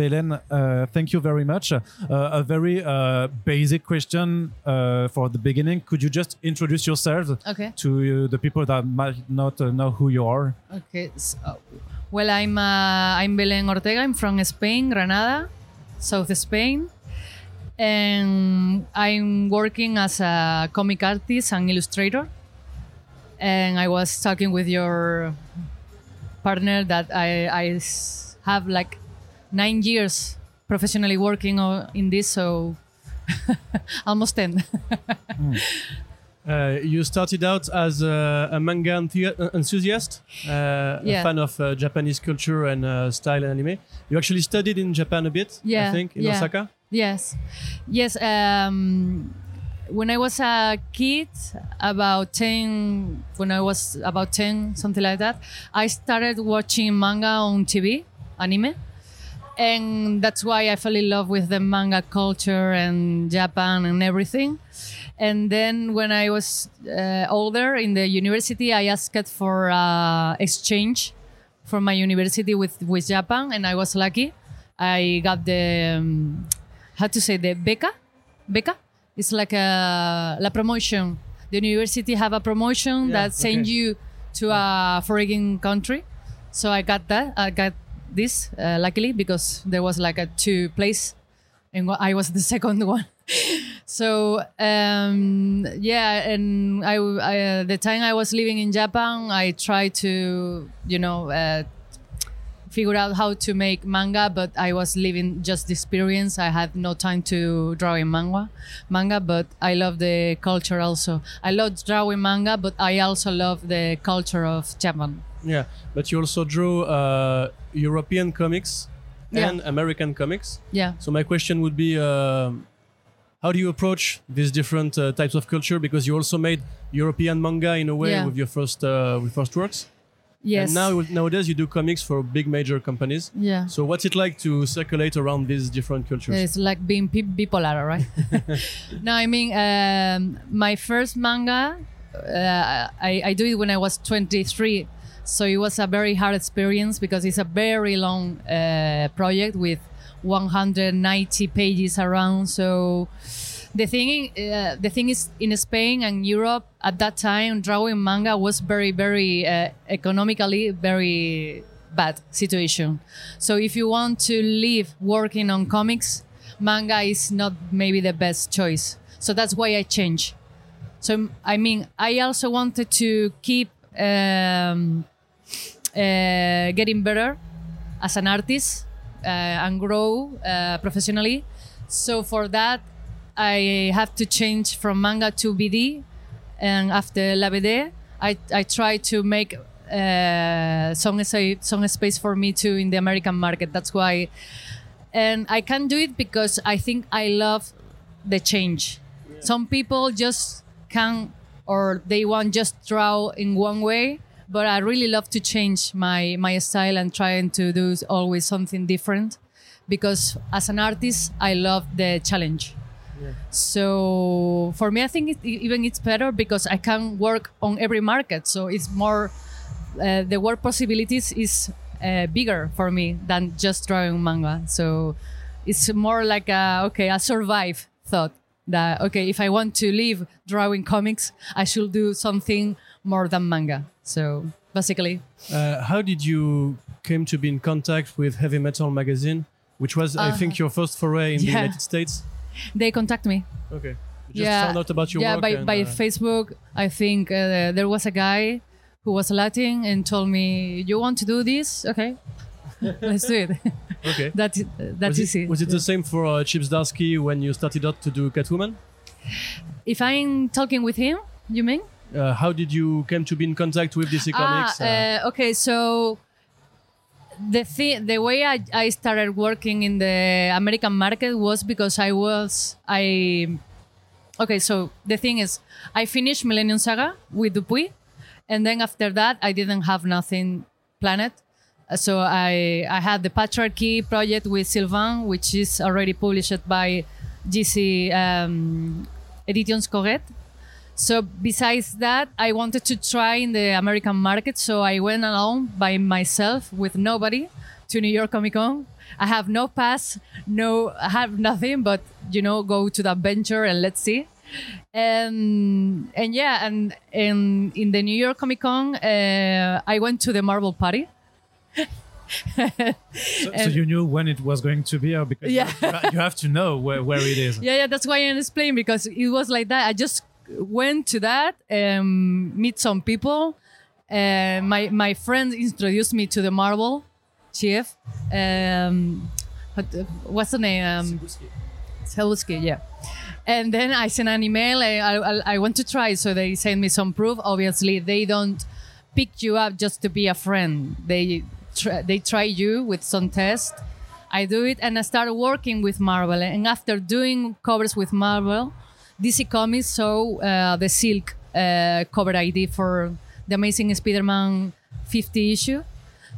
Belen, uh, thank you very much. Uh, a very uh, basic question uh, for the beginning. Could you just introduce yourself Okay. to uh, the people that might not uh, know who you are? Okay. So, well, I'm uh, I'm Belen Ortega. I'm from Spain, Granada, South Spain, and I'm working as a comic artist and illustrator. And I was talking with your partner that I I have like nine years professionally working in this, so almost ten. Uh, you started out as a, a manga uh, enthusiast, uh, Yeah. a fan of uh, Japanese culture and uh, style and anime. You actually studied in Japan a bit, I think, in yeah. Osaka. Yes, yes. Um, when I was a kid, about ten, when I was about ten, something like that, I started watching manga on TV, anime, and that's why I fell in love with the manga culture and Japan and everything. And then when I was uh, older in the university, I asked for uh, exchange from my university with, with Japan, and I was lucky. I got the um, how to say the beca, beca. It's like a la promotion. The university have a promotion Yeah, that send okay. you to a foreign country. So I got that. I got this uh, luckily because there was like a two place, and I was the second one. so um, yeah, and I, I uh, the time I was living in Japan, I tried to you know uh, figure out how to make manga, but I was living just the experience. I had no time to draw in manga, manga, but I love the culture also. I love drawing manga, but I also love the culture of Japan. Yeah, but you also drew uh, European comics Yeah. and American comics. Yeah. So my question would be, um how do you approach these different uh, types of culture? Because you also made European manga in a way Yeah. with your first uh, with first works. Yes. And now nowadays you do comics for big major companies. yeah. So what's it like to circulate around these different cultures? It's like being bipolar, right? no, I mean, um, my first manga, uh, I, I do it when I was 23. So it was a very hard experience because it's a very long uh, project with 190 pages around. So the thing, uh, the thing is, in Spain and Europe at that time, drawing manga was very, very uh, economically very bad situation. So if you want to live working on comics, manga is not maybe the best choice. So that's why I changed. So I mean, I also wanted to keep um, uh, getting better as an artist uh, and grow uh, professionally. So for that, I have to change from manga to BD, and after La BD, I I try to make uh, some some space for me too in the American market. That's why, and I can do it because I think I love the change. Some people just can or they want just draw in one way, but I really love to change my my style and trying to do always something different because as an artist I love the challenge. So for me, I think it, even it's better because I can work on every market. So it's more uh, the work possibilities is uh, bigger for me than just drawing manga. So it's more like a okay, a survive thought that okay, if I want to live drawing comics, I should do something more than manga. So basically, Uh, how did you came to be in contact with Heavy Metal magazine, which was I think your first foray in the Uh. United States? they contact me. Okay. You just found out about your yeah, work. by, and, by uh, Facebook. I think uh, there was a guy who was Latin and told me, "You want to do this? Okay, let's do it." Okay. That's that's was easy. It, was it the same for uh, Chip Zdarsky when you started out to do Catwoman? if I'm talking with him, you mean? Uh, how did you came to be in contact with DC Comics? Ah, uh, okay. So the thi- the way I, I started working in the American market was because I was I. Okay, so the thing is, I finished Millennium Saga with Dupuis, and then after that, I didn't have nothing planned. Uh, So I I had the Patriarchy project with Sylvain, which is already published by GC um, Editions Corret. So besides that, I wanted to try in the American market. So I went alone by myself with nobody to New York Comic Con, I have no pass, no, I have nothing, but you know, go to the adventure and let's see. And and yeah, and in in the New York Comic Con, uh, I went to the Marvel party. So, so you knew when it was going to be, or because Yeah. you, you have to know where, where it is. Yeah, yeah, that's why I explained because it was like that. I just went to that, and meet some people. Uh, my my friend introduced me to the Marvel chief. Um, what's the name? Um, Cebulski, yeah. And then I sent an email. I, I, I want to try, so they sent me some proof. Obviously, they don't pick you up just to be a friend. They they try you with some test. I do it, and I started working with Marvel. And after doing covers with Marvel, DC Comics saw uh, the Silk uh, cover ID for the Amazing Spider-Man 50 issue.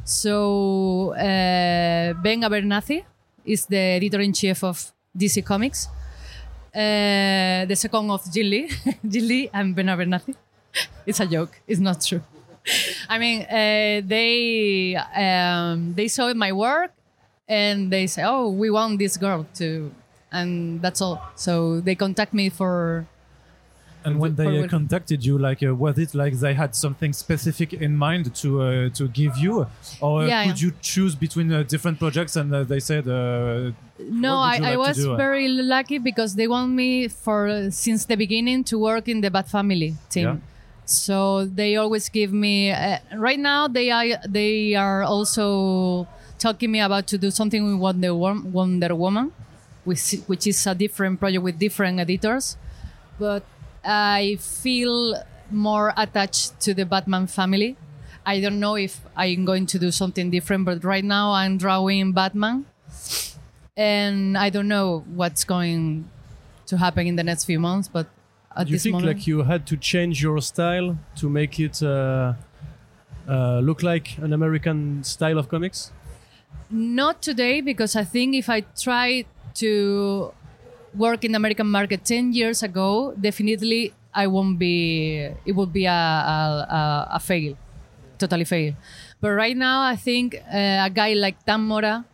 So uh, Ben Abernathy is the editor-in-chief of DC Comics. Uh, the second of Jim Lee and Ben Abernathy. It's a joke. It's not true. I mean, uh, they um, they saw my work and they say, "Oh, we want this girl to," and that's all. So they contact me for. And when they uh, contacted you, like, uh, was it like they had something specific in mind to uh, to give you, or Yeah, could yeah. you choose between uh, different projects and uh, they said, uh, No, I, you I was very lucky because they want me for since the beginning to work in the Bat Family team. Yeah. So they always give me. Uh, right now, they are they are also talking me about to do something with Wonder, Wonder Woman, which which is a different project with different editors, but I feel more attached to the Batman family. I don't know if I'm going to do something different, but right now I'm drawing Batman and I don't know what's going to happen in the next few months. But at Do you think moment, like you had to change your style to make it uh, uh, look like an American style of comics? not today because I think if I try to work in the American market ten years ago, definitely I won't be. It would be a a, a, a fail, totally fail. But right now, I think uh, a guy like Dan Mora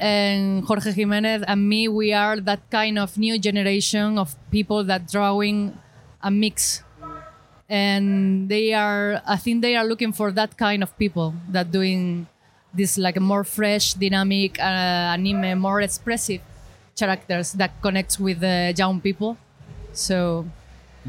and Jorge Jimenez and me, we are that kind of new generation of people that drawing a mix. And they are, I think they are looking for that kind of people that doing this like a more fresh, dynamic uh, anime, more expressive characters that connects with the young people. So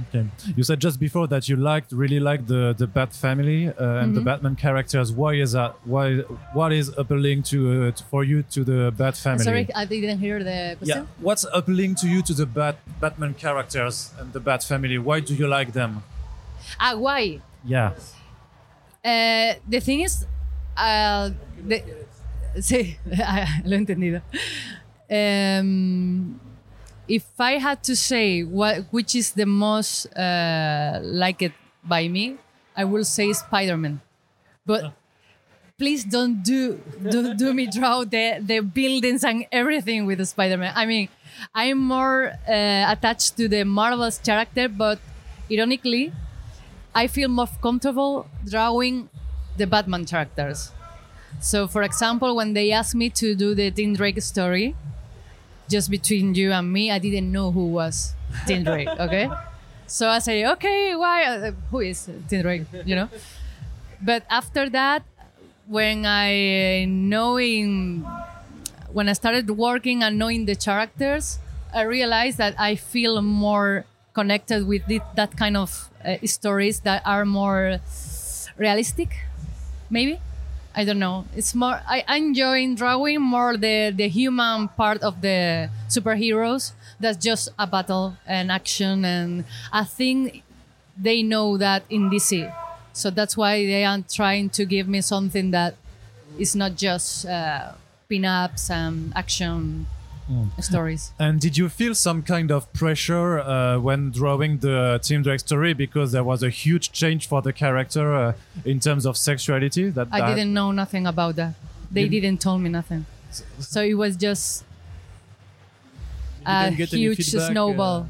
Okay. You said just before that you liked, really liked the the Bat family uh, and Mm-hmm. the Batman characters. Why is that? Why? What is appealing to, uh, to for you to the Bat family? sorry, I didn't hear the question. Yeah. What's appealing to you to the Bat Batman characters and the Bat family? Why do you like them? Ah, why? Yeah. Eh, the thing is, uh, the- sí, lo he entendido. Um, if I had to say what, which is the most uh, liked by me, I will say Spider-Man. But please don't do don't do me draw the, the buildings and everything with the Spider-Man. I mean, I'm more uh, attached to the Marvel's character, but ironically, I feel more comfortable drawing the Batman characters. So, for example, when they asked me to do the Tim Drake story, just between you and me, I didn't know who was Tim Drake. Okay, so I say, okay, why? Uh, who is Tim Drake? You know. But after that, when I knowing, when I started working and knowing the characters, I realized that I feel more connected with that kind of uh, stories that are more realistic, maybe. I don't know. It's more. I enjoy drawing more the the human part of the superheroes. That's just a battle and action, and I think they know that in DC. So that's why they are trying to give me something that is not just uh, pin-ups and action stories. And did you feel some kind of pressure uh, when drawing the Tim Drake story because there was a huge change for the character uh, in terms of sexuality? That, I that- didn't know nothing about that. They Didn't- didn't tell me nothing. So it was just a didn't get any huge feedback, uh, snowball.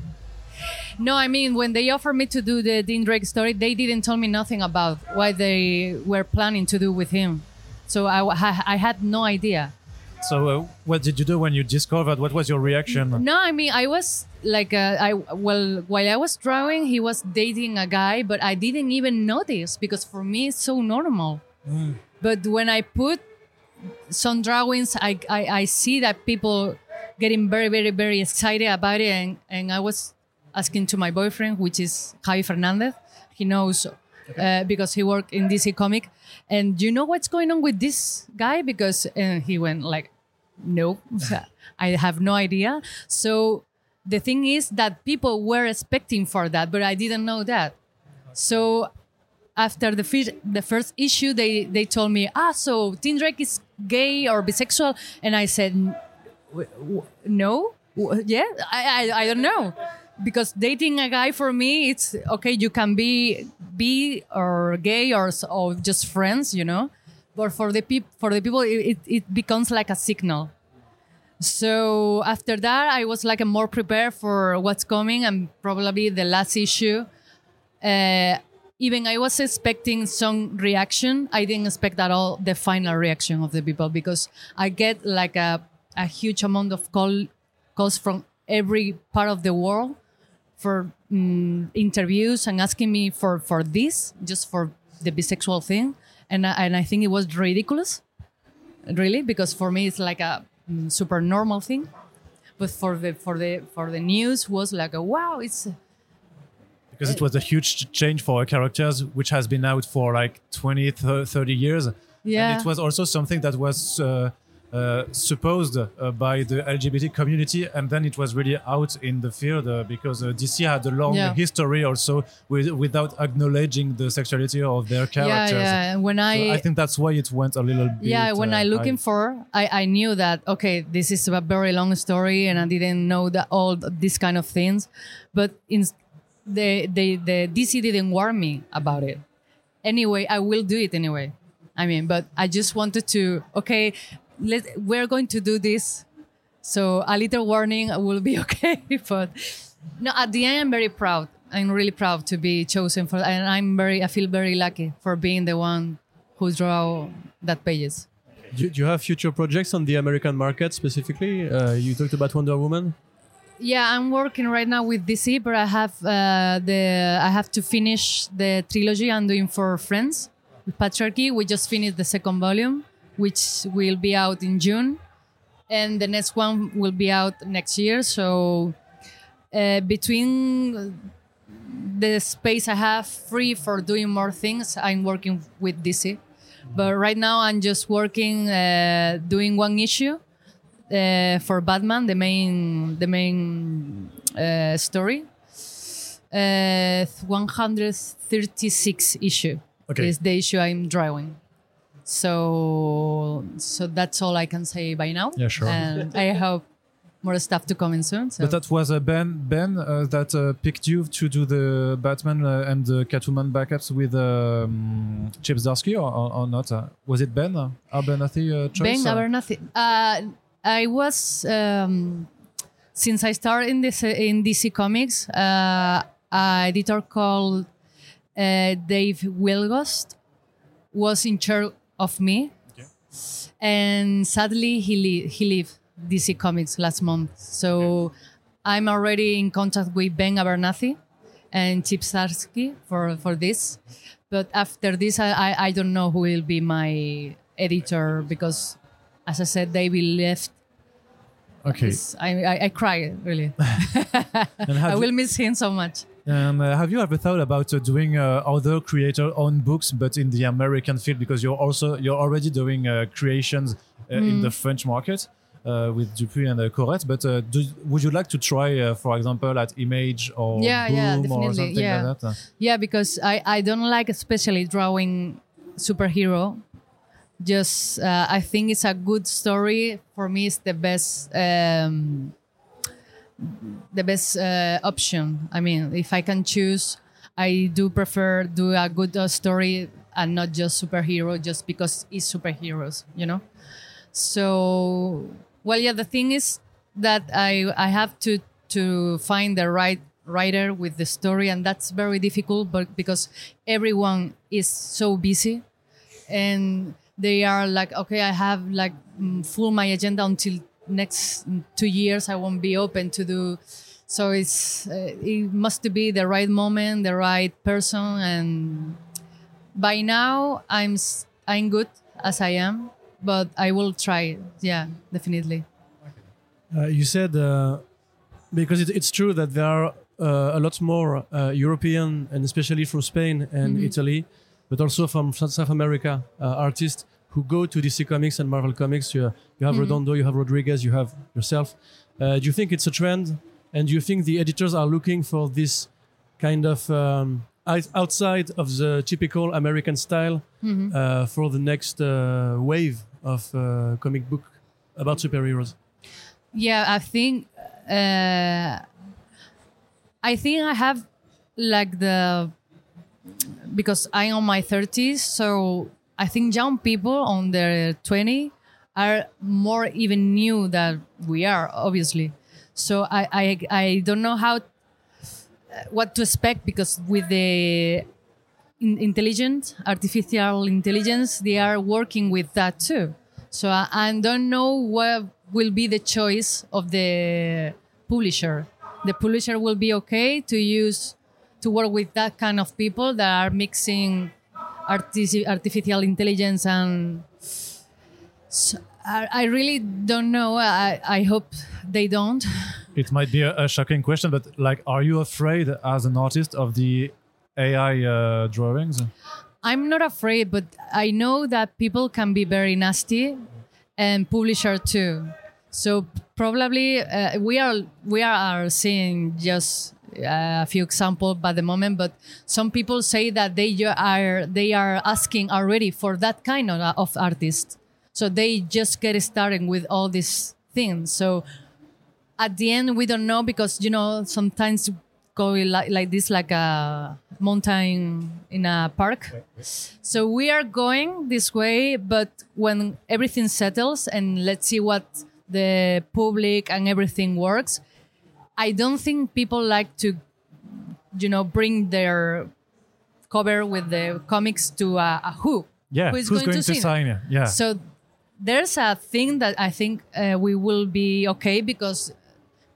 No, I mean when they offered me to do the Tim Drake story, they didn't tell me nothing about what they were planning to do with him. So I, I had no idea. So, uh, what did you do when you discovered? What was your reaction? No, I mean I was like uh, I well while I was drawing, he was dating a guy, but I didn't even notice because for me it's so normal. But when I put some drawings, I, I I see that people getting very very very excited about it, and and I was asking to my boyfriend, which is Javi Fernandez. He knows uh, because he worked in DC Comic, and you know what's going on with this guy? Because and he went like no i have no idea. So the thing is that people were expecting for that but i didn't know that. So after the, fir- the first issue they, they told me ah so Tim drake is gay or bisexual? And i said "N- w- w- no. Yeah? I, I, I don't know because dating a guy for me it's okay you can be be or gay or, or just friends you know? But for the peop- for the people it, it, becomes like a signal. So after that i was like a more prepared for what's coming and probably the last issue. Uh, even i was expecting some reaction. I didn't expect at all the final reaction of the people because i get like a, a huge amount of call calls from every part of the world for mm, interviews and asking me for for this just for the bisexual thing. And I, and I think it was ridiculous really because for me it's like a mm, super normal thing. But for the for the for the news was like a wow it's because it was a huge change for characters which has been out for like 20 th- 30 years. Yeah. and it was also something that was uh, uh, supposed uh, by the lgbt community and then it was really out in the field uh, because uh, dc had a long Yeah. history also with, without acknowledging the sexuality of their characters yeah and when So I, I think that's why it went a little bit yeah when uh, I looking high. for I, I knew that okay this is a very long story and I didn't know that all th- these kind of things but in the the the DC didn't warn me about it anyway I will do it anyway I mean but I just wanted to okay let we're going to do this so a little warning will be okay but no at the end I'm very proud I'm really proud to be chosen for and I'm very I feel very lucky for being the one who draw that pages Do, do you have future projects on the American market specifically? Uh, you talked about Wonder Woman. Yeah, I'm working right now with DC, but I have uh, the I have to finish the trilogy I'm doing for Friends with Patriarchy. We just finished the second volume, which will be out in June, and the next one will be out next year. So uh, between the space I have free for doing more things, I'm working with DC. But right now, I'm just working uh, doing one issue uh, for Batman, the main the main uh, story. Uh, 136 issue Okay. is the issue I'm drawing. So so that's all I can say by now. Yeah, sure. And I hope more stuff to come in soon. So. But that was uh, Ben Ben uh, that uh, picked you to do the Batman uh, and the Catwoman backups with um, Chip Zdarsky or, or, or not? Uh, was it Ben uh, Abernathy choice? Ben? Abernathy. Uh, I was um, since I started in this in DC Comics. Uh, a editor called uh, Dave Wielgosz was in charge of me, and sadly he li- he left DC Comics last month. So I'm already in contact with Ben Abernathy and Chip Zdarsky for for this. But after this, I, I, I don't know who will be my editor because, as I said, David left. Okay. I, I, I cry really. I will miss him so much. Um, uh, have you ever thought about uh, doing uh, other creator-owned books, but in the American field? Because you're also you're already doing uh, creations uh, in Mm. the French market. Uh, with Dupuis and uh, Corrette, but uh, do, would you like to try, uh, for example, at Image or Yeah, Boom yeah, or definitely, something yeah. like that? Yeah, because I, I don't like especially drawing superhero. Just uh, I think it's a good story. For me, it's the best um, the best uh, option. I mean, if I can choose, I do prefer do a good uh, story and not just superhero just because it's superheroes. You know. So well, yeah. The thing is that I I have to to find the right writer with the story, and that's very difficult. But because everyone is so busy, and they are like, okay, I have like mm, full my agenda until next mm, two years. I won't be open to do. So it's uh, it must be the right moment, the right person, and by now I'm I'm good as I am, but I will try. Yeah, definitely. Uh, you said uh, because it, it's true that there are uh, a lot more uh, European and especially from Spain and Mhm. Italy, but also from South South America uh, artists who go to DC Comics and Marvel Comics. You, you have Mhm. Redondo, you have Rodriguez, you have yourself. Uh, do you think it's a trend? And do you think the editors are looking for this kind of um, outside of the typical American style Mhm. uh, for the next uh, wave of uh, comic book about superheroes? Yeah, I think uh, I think I have like the because I'm on my 30s, so I think young people on their 20 are more even new than we are, obviously. So I I, I don't know how uh, what to expect because with the intelligent artificial intelligence they are working with that too so I, I don't know what will be the choice of the publisher the publisher will be okay to use to work with that kind of people that are mixing artificial intelligence and I, I really don't know I, I hope they don't It might be a, a shocking question, but like, are you afraid as an artist of the AI uh, drawings? I'm not afraid, but I know that people can be very nasty, and publisher too. So probably uh, we are we are seeing just a few examples by the moment, but some people say that they are they are asking already for that kind of, uh, of artist. So they just get started with all these things. So at the end we don't know because you know sometimes go like, like this like a mountain in a park so we are going this way but when everything settles and let's see what the public and everything works i don't think people like to you know bring their cover with the comics to a, a who Yeah, Who is who's going going, to to, sign it? Yeah, so there's a thing that I think uh, we will be okay because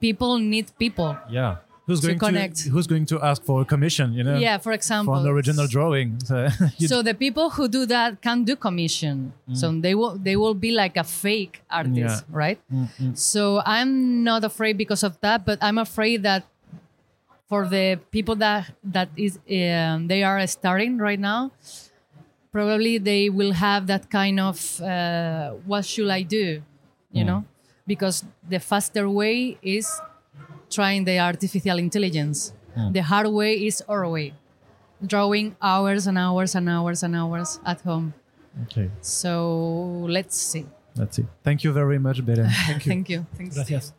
people need people. yeah. Who's to going connect. to Who's going to ask for a commission? You know, Yeah, for example. for an original drawing. So, So the people who do that can do commission. So they will they will be like a fake artist, Yeah. right? So I'm not afraid because of that, but I'm afraid that for the people that that is um, they are starting right now, probably they will have that kind of uh, what should I do, you know? Because the faster way is trying the artificial intelligence. Hmm. The hard way is our way drawing hours and hours and hours and hours at home. okay, So let's see. Let's see. Thank you very much, Belen. Thank you. Thanks. Gracias.